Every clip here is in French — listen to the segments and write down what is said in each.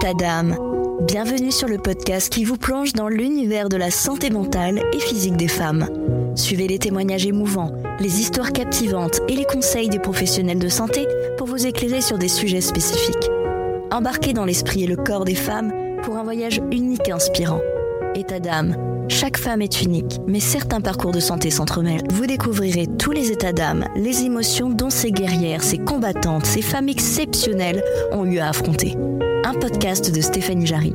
État d'âme. Bienvenue sur le podcast qui vous plonge dans l'univers de la santé mentale et physique des femmes. Suivez les témoignages émouvants, les histoires captivantes et les conseils des professionnels de santé pour vous éclairer sur des sujets spécifiques. Embarquez dans l'esprit et le corps des femmes pour un voyage unique et inspirant. État d'âme. Chaque femme est unique, mais certains parcours de santé s'entremêlent. Vous découvrirez tous les états d'âme, les émotions dont ces guerrières, ces combattantes, ces femmes exceptionnelles ont eu à affronter. Un podcast de Stéphanie Jarry.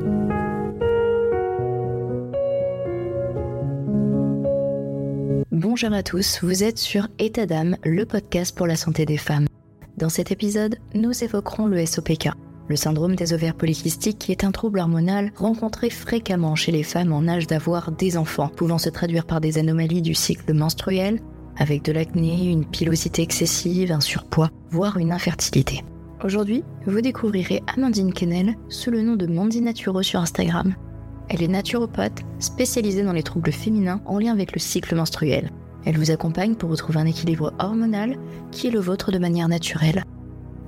Bonjour à tous, vous êtes sur État d'âme, le podcast pour la santé des femmes. Dans cet épisode, nous évoquerons le SOPK, le syndrome des ovaires polykystiques qui est un trouble hormonal rencontré fréquemment chez les femmes en âge d'avoir des enfants, pouvant se traduire par des anomalies du cycle menstruel, avec de l'acné, une pilosité excessive, un surpoids, voire une infertilité. Aujourd'hui, vous découvrirez Amandine Kennel sous le nom de Mandy Naturo sur Instagram. Elle est naturopathe spécialisée dans les troubles féminins en lien avec le cycle menstruel. Elle vous accompagne pour retrouver un équilibre hormonal qui est le vôtre de manière naturelle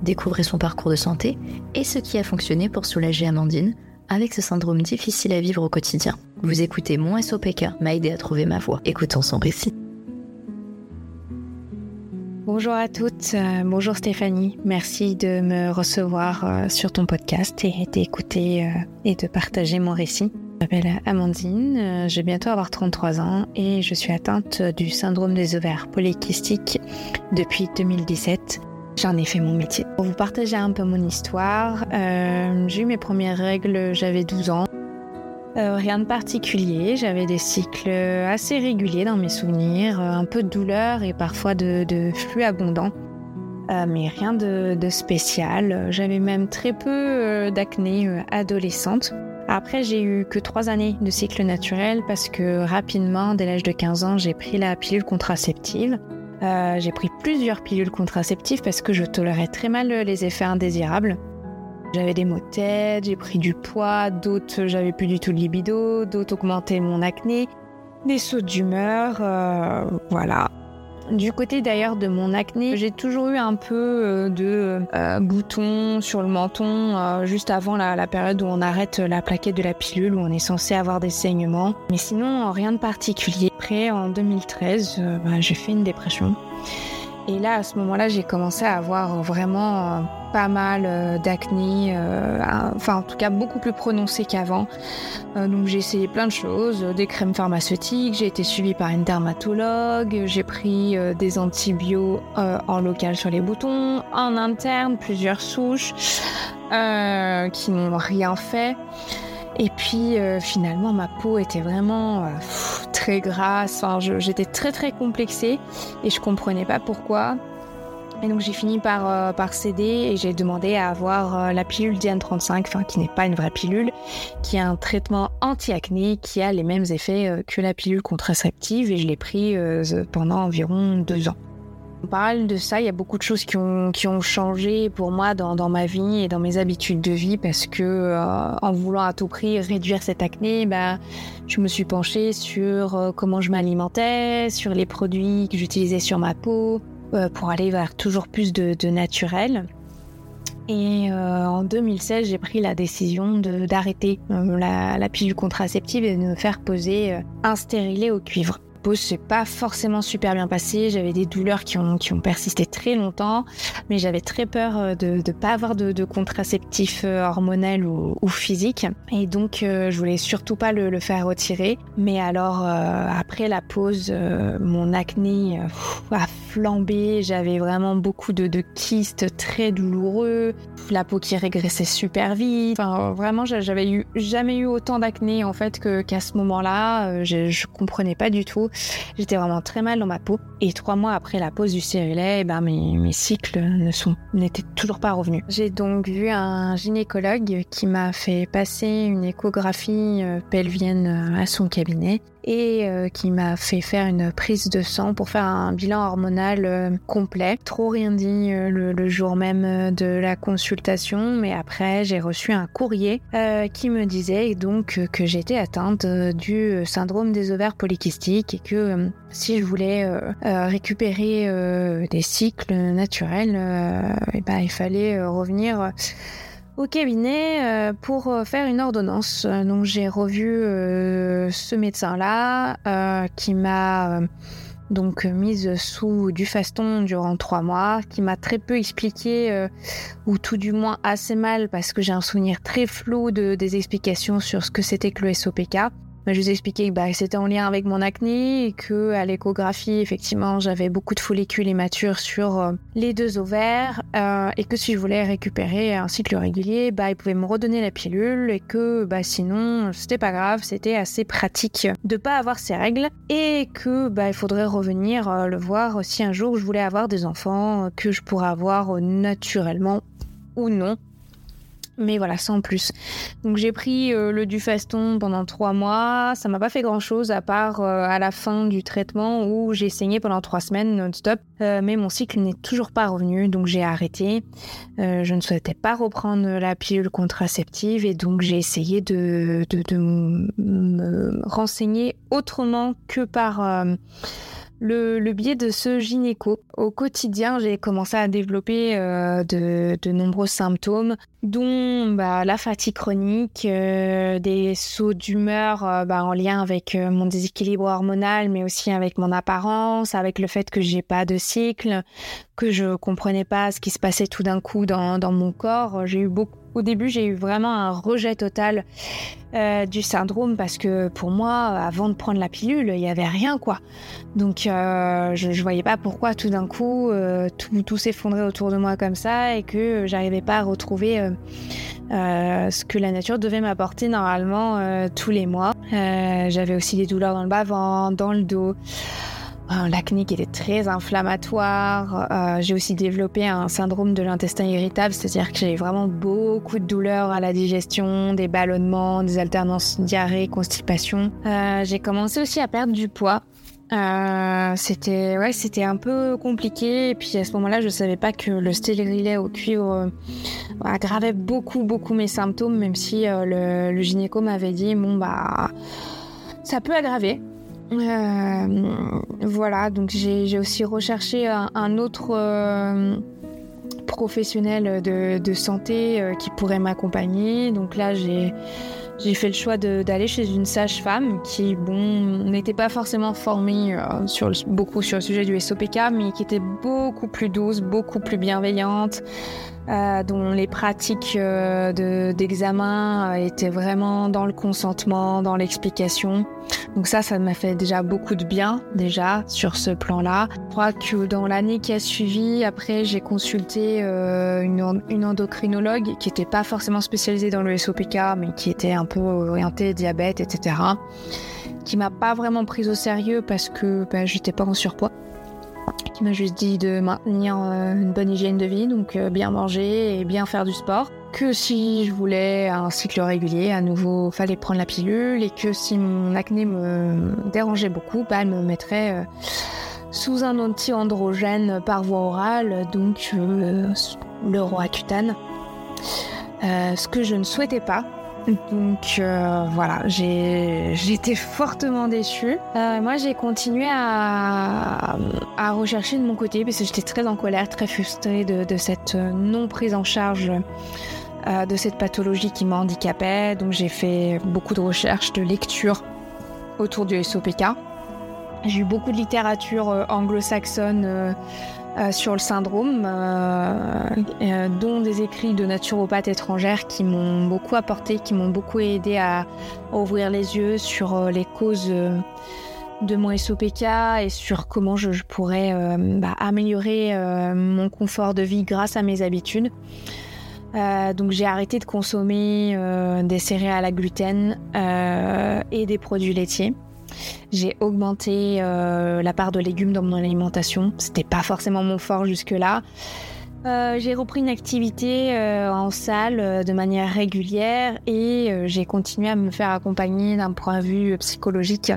Découvrez son parcours de santé et ce qui a fonctionné pour soulager Amandine avec ce syndrome difficile à vivre au quotidien. Vous écoutez Mon SOPK m'a aidé à trouver ma voie. Écoutons son récit. Bonjour à toutes, euh, bonjour Stéphanie, merci de me recevoir euh, sur ton podcast et d'écouter euh, et de partager mon récit. Je m'appelle Amandine, je vais bientôt avoir 33 ans et je suis atteinte du syndrome des ovaires polykystiques depuis 2017 J'en ai fait mon métier. Pour vous partager un peu mon histoire, j'ai eu mes premières règles, j'avais 12 ans. Euh, rien de particulier, j'avais des cycles assez réguliers dans mes souvenirs, un peu de douleur et parfois de, flux abondant. Euh, mais rien de, spécial. J'avais même très peu d'acné adolescente. Après, j'ai eu que trois années de cycle naturel parce que rapidement, dès l'âge de 15 ans, j'ai pris la pilule contraceptive. Euh, j'ai pris plusieurs pilules contraceptives parce que je tolérais très mal les effets indésirables. J'avais des maux de tête, j'ai pris du poids, d'autres j'avais plus du tout de libido, d'autres augmentaient mon acné, des sauts d'humeur, euh, voilà. Du côté d'ailleurs de mon acné, j'ai toujours eu un peu euh, de euh, boutons sur le menton juste avant la, période où on arrête la plaquette de la pilule, où on est censé avoir des saignements. Mais sinon, rien de particulier. Après, en 2013, bah, j'ai fait une dépression. Et là, à ce moment-là, j'ai commencé à avoir vraiment mal euh, d'acné, euh, enfin en tout cas beaucoup plus prononcé qu'avant. Euh, donc j'ai essayé plein de choses, des crèmes pharmaceutiques, j'ai été suivie par une dermatologue, j'ai pris des antibiotiques en local sur les boutons, en interne plusieurs souches qui n'ont rien fait. Et puis finalement ma peau était vraiment très grasse, enfin, j'étais très très complexée et je comprenais pas pourquoi. Et donc j'ai fini par, euh, par céder et j'ai demandé à avoir euh, la pilule Diane 35, enfin qui n'est pas une vraie pilule, qui est un traitement anti-acné qui a les mêmes effets euh, que la pilule contraceptive et je l'ai pris pendant environ deux ans. En parallèle de ça, il y a beaucoup de choses qui ont, qui ont changé pour moi dans, dans, ma vie et dans mes habitudes de vie parce que en voulant à tout prix réduire cette acné, bah, je me suis penchée sur comment je m'alimentais, sur les produits que j'utilisais sur ma peau, pour aller vers toujours plus de, naturel. Et euh, en 2016, j'ai pris la décision d'arrêter euh, la, la, pilule contraceptive et de me faire poser un stérilet au cuivre pause s'est pas forcément super bien passé. J'avais des douleurs qui ont, qui ont persisté très longtemps, mais j'avais très peur euh, de ne pas avoir de, de contraceptif euh, hormonal ou, physique. Et donc, euh, je voulais surtout pas le, le faire retirer. Mais alors, après la pause, mon acné a flambé. J'avais vraiment beaucoup de, de, kystes très douloureux, la peau qui régressait super vite. Enfin, vraiment, j'avais eu jamais eu autant d'acné en fait qu'à ce moment-là. je comprenais pas du tout. J'étais vraiment très mal dans ma peau. Et trois mois après la pause du stérilet, eh ben mes, cycles n'étaient toujours pas revenus. J'ai donc vu un gynécologue qui m'a fait passer une échographie euh, pelvienne euh, à son cabinet et euh, qui m'a fait faire une prise de sang pour faire un bilan hormonal euh, complet. Trop rien dit euh, le, jour même de la consultation, mais après j'ai reçu un courrier qui me disait donc que j'étais atteinte du syndrome des ovaires polykystiques et que si je voulais récupérer des cycles naturels, et eh ben, il fallait revenir au cabinet pour faire une ordonnance. Donc j'ai revu ce médecin-là qui m'a donc mise sous du faston durant trois mois, qui m'a très peu expliqué, ou tout du moins assez mal, parce que j'ai un souvenir très flou de, des explications sur ce que c'était que le SOPK je vous ai expliqué que bah, c'était en lien avec mon acné et que l'échographie, effectivement, j'avais beaucoup de follicules immatures sur euh, les deux ovaires euh, et que si je voulais récupérer un cycle régulier, bah, ils pouvaient me redonner la pilule et que bah, sinon, c'était pas grave, c'était assez pratique de pas avoir ces règles et que bah, il faudrait revenir euh, le voir si un jour je voulais avoir des enfants que je pourrais avoir naturellement ou non mais voilà, sans plus. Donc j'ai pris euh, le Dufaston pendant trois mois. Ça m'a pas fait grand chose à part euh, à la fin du traitement où j'ai saigné pendant trois semaines non-stop. Euh, mais mon cycle n'est toujours pas revenu, donc j'ai arrêté. je ne souhaitais pas reprendre la pilule contraceptive et donc j'ai essayé de, de, de, me renseigner autrement que par le, biais de ce gynéco. Au quotidien, j'ai commencé à développer euh, de, nombreux symptômes, dont bah, la fatigue chronique, euh, des sauts d'humeur euh, bah, en lien avec mon déséquilibre hormonal, mais aussi avec mon apparence, avec le fait que j'ai pas de cycle, que je comprenais pas ce qui se passait tout d'un coup dans, dans mon corps. J'ai eu beaucoup au début, j'ai eu vraiment un rejet total euh, du syndrome parce que pour moi, avant de prendre la pilule, il n'y avait rien quoi. Donc euh, je ne voyais pas pourquoi tout d'un coup euh, tout, s'effondrait autour de moi comme ça et que j'arrivais pas à retrouver ce que la nature devait m'apporter normalement tous les mois. J'avais aussi des douleurs dans le bas-ventre, dans le dos l'acné qui était très inflammatoire. Euh, j'ai aussi développé un syndrome de l'intestin irritable, c'est-à-dire que j'avais vraiment beaucoup de douleurs à la digestion, des ballonnements, des alternances diarrhée, constipation. Euh, j'ai commencé aussi à perdre du poids. Euh, c'était ouais, c'était un peu compliqué et puis à ce moment-là, je savais pas que le stérilet au cuivre aggravait beaucoup beaucoup mes symptômes, même si le, le gynéco m'avait dit bon bah ça peut aggraver. Euh, voilà, donc j'ai aussi recherché un, autre euh, professionnel de, santé euh, qui pourrait m'accompagner. Donc là, j'ai j'ai fait le choix d'aller chez une sage-femme qui, bon, n'était pas forcément formée sur beaucoup sur le sujet du SOPK, mais qui était beaucoup plus douce, beaucoup plus bienveillante, euh, dont les pratiques euh, d'examen euh, étaient vraiment dans le consentement, dans l'explication. Donc ça, ça m'a fait déjà beaucoup de bien déjà sur ce plan-là. Je crois que dans l'année qui a suivi, après, j'ai consulté une, une, endocrinologue qui n'était pas forcément spécialisée dans le SOPK, mais qui était un peu orientée diabète, etc. Qui m'a pas vraiment prise au sérieux parce que ben, j'étais pas en surpoids qui m'a juste dit de maintenir euh, une bonne hygiène de vie, donc euh, bien manger et bien faire du sport. Que si je voulais un cycle régulier, à nouveau, fallait prendre la pilule et que si mon acné me dérangeait beaucoup, bah, elle me mettrait euh, sous un anti-androgène par voie orale, donc le Roaccutane. ce que je ne souhaitais pas, donc euh, voilà, été fortement déçue. Euh, moi, j'ai continué à, à, rechercher de mon côté parce que j'étais très en colère, très frustrée de, de cette non prise en charge euh, de cette pathologie qui m'handicapait. Donc j'ai fait beaucoup de recherches, de lectures autour du SOPK. J'ai eu beaucoup de littérature anglo-saxonne euh, sur le syndrome, euh, euh, dont des écrits de naturopathes étrangères qui m'ont beaucoup apporté, qui m'ont beaucoup aidé à, ouvrir les yeux sur les causes de mon SOPK et sur comment je, pourrais bah, améliorer mon confort de vie grâce à mes habitudes. donc j'ai arrêté de consommer des céréales à gluten et des produits laitiers. J'ai augmenté euh, la part de légumes dans mon alimentation. C'était pas forcément mon fort jusque-là. Euh, j'ai repris une activité euh, en salle de manière régulière et j'ai continué à me faire accompagner d'un point de vue psychologique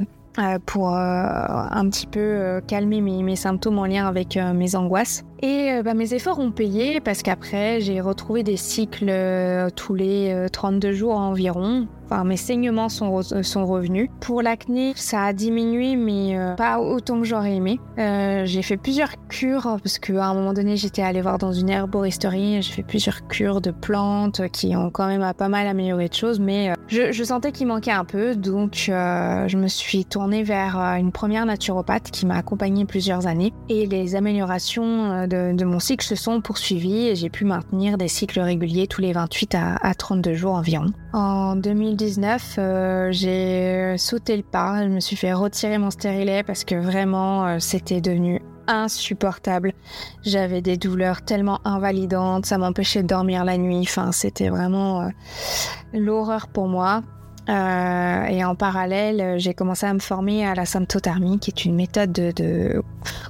pour un petit peu calmer mes, mes, symptômes en lien avec mes angoisses. Et euh, bah, mes efforts ont payé parce qu'après, j'ai retrouvé des cycles euh, tous les 32 euh, jours environ. Enfin, mes saignements sont, sont revenus. Pour l'acné, ça a diminué, mais pas autant que j'aurais aimé. j'ai fait plusieurs cures parce qu'à un moment donné, j'étais allée voir dans une herboristerie. J'ai fait plusieurs cures de plantes qui ont quand même pas mal amélioré de choses, mais je, je, sentais qu'il manquait un peu. Donc, je me suis tournée vers une première naturopathe qui m'a accompagnée plusieurs années. Et les améliorations de, mon cycle se sont poursuivis et j'ai pu maintenir des cycles réguliers tous les 28 à, 32 jours environ. En 2019, euh, j'ai sauté le pas, je me suis fait retirer mon stérilet parce que vraiment euh, c'était devenu insupportable. J'avais des douleurs tellement invalidantes, ça m'empêchait de dormir la nuit. Enfin, c'était vraiment euh, l'horreur pour moi. Euh, et en parallèle, j'ai commencé à me former à la symptothermie, qui est une méthode de,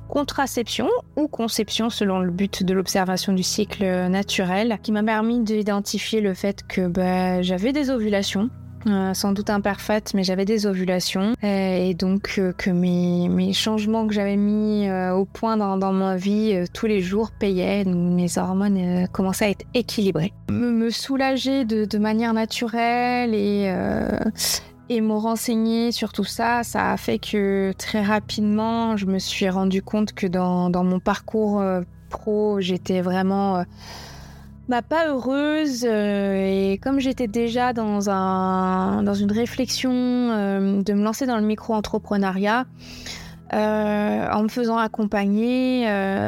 contraception ou conception selon le but de l'observation du cycle naturel, qui m'a permis d'identifier le fait que bah, j'avais des ovulations euh, sans doute imparfaite, mais j'avais des ovulations. Et, donc euh, que mes, changements que j'avais mis euh, au point dans, ma vie tous les jours payaient. mes hormones commençaient à être équilibrées. Me, soulager de, manière naturelle et, et me renseigner sur tout ça, ça a fait que très rapidement, je me suis rendu compte que dans, dans mon parcours pro, j'étais vraiment pas heureuse. Euh, et comme j'étais déjà dans une réflexion euh, de me lancer dans le micro-entrepreneuriat, euh, en me faisant accompagner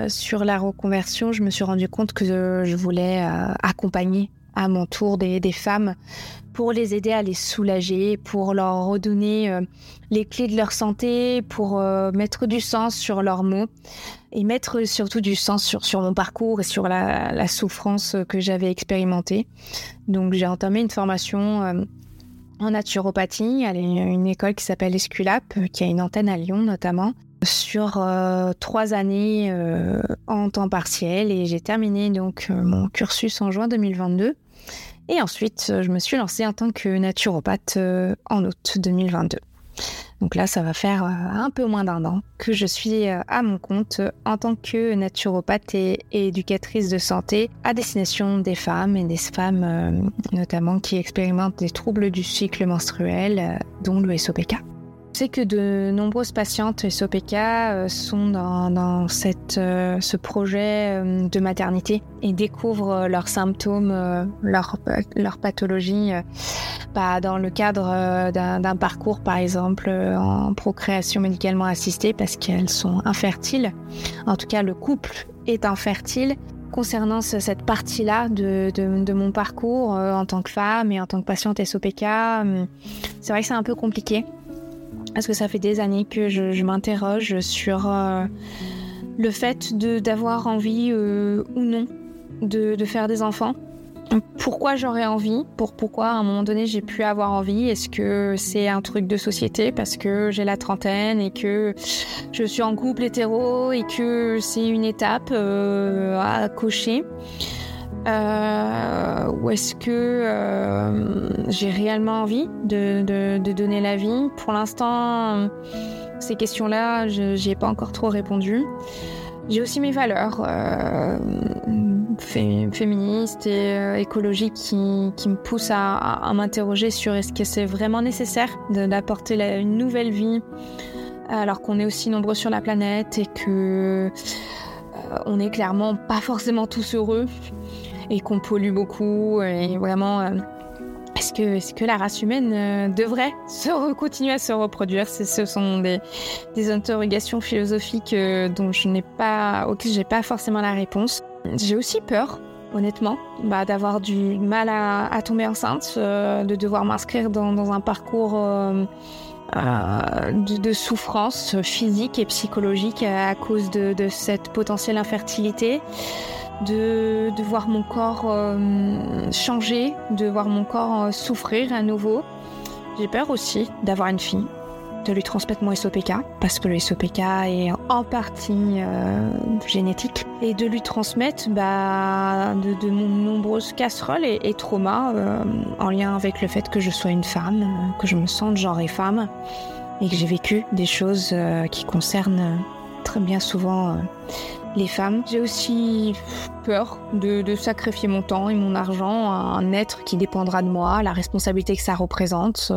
sur la reconversion, je me suis rendu compte que je voulais accompagner à mon tour des, des, femmes pour les aider à les soulager, pour leur redonner les clés de leur santé, pour mettre du sens sur leurs mots et mettre surtout du sens sur, mon parcours et sur la, souffrance que j'avais expérimentée. Donc j'ai entamé une formation euh, en naturopathie a une école qui s'appelle Esculap, euh, qui a une antenne à Lyon notamment, sur euh, trois années en temps partiel et j'ai terminé donc mon cursus en juin 2022. Et ensuite, je me suis lancée en tant que naturopathe en août 2022. Donc là, ça va faire euh, un peu moins d'un an que je suis euh, à mon compte en tant que naturopathe et éducatrice de santé à destination des femmes et des femmes euh, notamment qui expérimentent des troubles du cycle menstruel, dont le SOPK. Sais que de nombreuses patientes SOPK euh, sont dans, euh, ce projet euh, de maternité et découvrent leurs symptômes, leur, leur pathologie bah, dans le cadre d'un parcours, par exemple, en procréation médicalement assistée parce qu'elles sont infertiles. En tout cas, le couple est infertile concernant cette partie-là de, mon parcours en tant que femme et en tant que patiente SOPK, c'est vrai que c'est un peu compliqué parce que ça fait des années que je, m'interroge sur euh, le fait d'avoir envie euh, ou non de, faire des enfants. Pourquoi j'aurais envie? Pour, Pourquoi à un moment donné j'ai pu avoir envie? Est-ce que c'est un truc de société parce que j'ai la trentaine et que je suis en couple hétéro et que c'est une étape euh, à cocher? Euh, ou est-ce que euh, j'ai réellement envie de, donner la vie? Pour l'instant, ces questions-là, je n'y ai pas encore trop répondu. J'ai aussi mes valeurs euh, féministes et écologiques qui, me poussent à, m'interroger sur est-ce que c'est vraiment nécessaire d'apporter une nouvelle vie alors qu'on est aussi nombreux sur la planète et que on n'est clairement pas forcément tous heureux et qu'on pollue beaucoup. Et vraiment, euh, est-ce que, est que la race humaine euh, devrait se continuer à se reproduire? Ce sont des, interrogations philosophiques euh, dont je n'ai pas, auxquelles j'ai pas forcément la réponse. J'ai aussi peur honnêtement, bah, d'avoir du mal à, tomber enceinte, de devoir m'inscrire dans, un parcours de, souffrance physique et psychologique à cause de cette potentielle infertilité de, voir mon corps euh, changer, de voir mon corps euh, souffrir à nouveau. J'ai peur aussi d'avoir une fille, de lui transmettre mon SOPK, parce que le SOPK est en partie euh, génétique, et de lui transmettre bah, de, nombreuses casseroles et, traumas en lien avec le fait que je sois une femme, que je me sente genre et femme, et que j'ai vécu des choses qui concernent très bien souvent les femmes. J'ai aussi peur de, de, sacrifier mon temps et mon argent à un être qui dépendra de moi, la responsabilité que ça représente.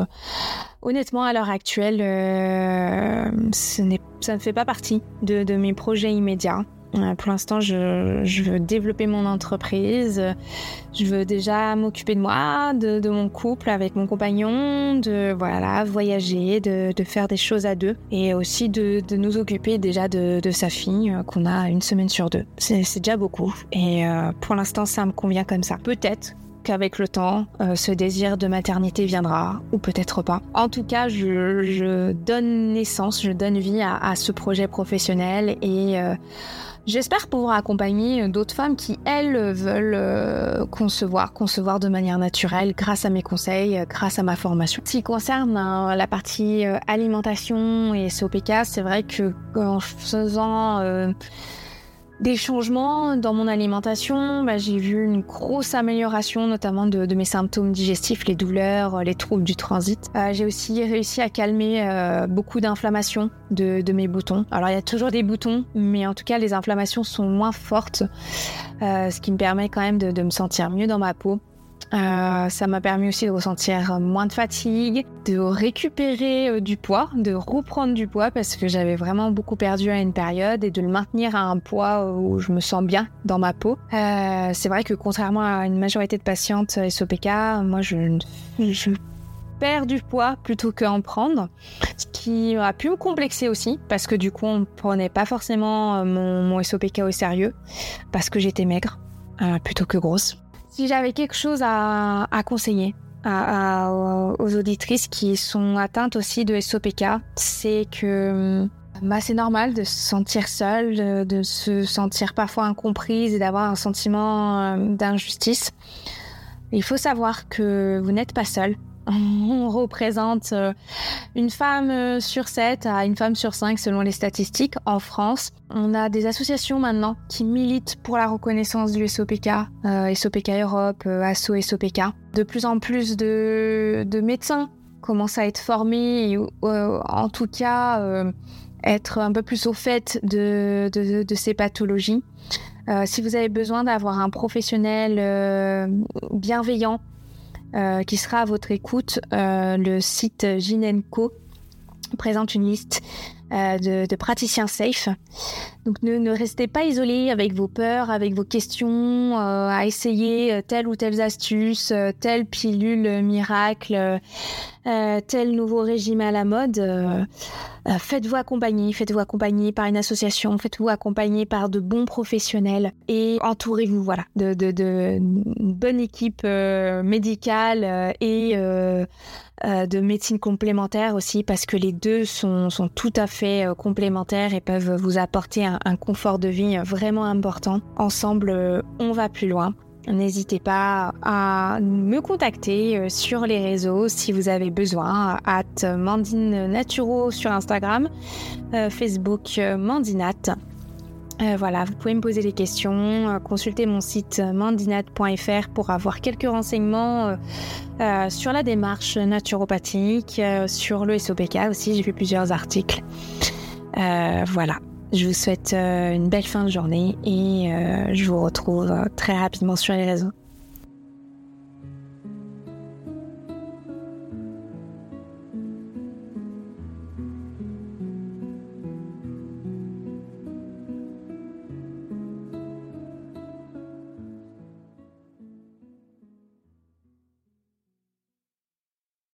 Honnêtement, à l'heure actuelle, euh, ce ça ne fait pas partie de, de mes projets immédiats. Euh, pour l'instant, je, veux développer mon entreprise. Je veux déjà m'occuper de moi, de, mon couple avec mon compagnon, de voilà voyager, de, faire des choses à deux, et aussi de, nous occuper déjà de, sa fille euh, qu'on a une semaine sur deux. C'est déjà beaucoup. Et euh, pour l'instant, ça me convient comme ça. Peut-être qu'avec le temps, ce désir de maternité viendra, ou peut-être pas. En tout cas, je, donne naissance, je donne vie à, ce projet professionnel et J'espère pouvoir accompagner d'autres femmes qui, elles, veulent euh, concevoir, concevoir de manière naturelle grâce à mes conseils, euh, grâce à ma formation. Ce qui concerne hein, la partie euh, alimentation et SOPK, c'est vrai que en faisant des changements dans mon alimentation. Bah, j'ai vu une grosse amélioration, notamment de, mes symptômes digestifs, les douleurs, les troubles du transit. Euh, j'ai aussi réussi à calmer euh, beaucoup d'inflammations de, mes boutons. Alors il y a toujours des boutons, mais en tout cas les inflammations sont moins fortes, euh, ce qui me permet quand même de me sentir mieux dans ma peau. Euh, ça m'a permis aussi de ressentir moins de fatigue, de récupérer euh, du poids, de reprendre du poids parce que j'avais vraiment beaucoup perdu à une période et de le maintenir à un poids où je me sens bien dans ma peau. Euh, c'est vrai que contrairement à une majorité de patientes SOPK, moi je, je perds du poids plutôt qu'en prendre, ce qui a pu me complexer aussi parce que du coup on ne prenait pas forcément mon, mon SOPK au sérieux parce que j'étais maigre plutôt que grosse. Si j'avais quelque chose à, conseiller aux auditrices qui sont atteintes aussi de SOPK, c'est que bah, c'est normal de se sentir seule, de, se sentir parfois incomprise et d'avoir un sentiment euh, d'injustice. Il faut savoir que vous n'êtes pas seule on représente euh, une femme euh, sur 7 à une femme sur 5 selon les statistiques en France. On a des associations maintenant qui militent pour la reconnaissance du SOPK, euh, SOPK Europe, ASSO SOPK. De plus en plus de, médecins commencent à être formés en tout cas être un peu plus au fait de ces pathologies. si vous avez besoin d'avoir un professionnel bienveillant, euh, qui sera à votre écoute. Euh, le site Ginenco présente une liste euh, de, praticiens safe. Donc ne, restez pas isolés avec vos peurs, avec vos questions, à essayer telle ou telle astuce, telle pilule miracle, tel nouveau régime à la mode. Euh, faites-vous accompagner, faites-vous accompagner par une association, faites-vous accompagner par de bons professionnels et entourez-vous voilà de, de, de bonne équipe euh, médicale euh, et de médecine complémentaire aussi parce que les deux sont, sont tout à fait complémentaires et peuvent vous apporter un confort de vie vraiment important. Ensemble, on va plus loin. N'hésitez pas à me contacter euh, sur les réseaux si vous avez besoin, at Mandine Naturo sur Instagram, euh, Facebook euh, Mandinat. voilà, vous pouvez me poser des questions, consulter mon site mandinat.fr pour avoir quelques renseignements sur la démarche naturopathique, sur le SOPK aussi, j'ai fait plusieurs articles. voilà. Je vous souhaite euh, une belle fin de journée et euh, je vous retrouve euh, très rapidement sur les réseaux.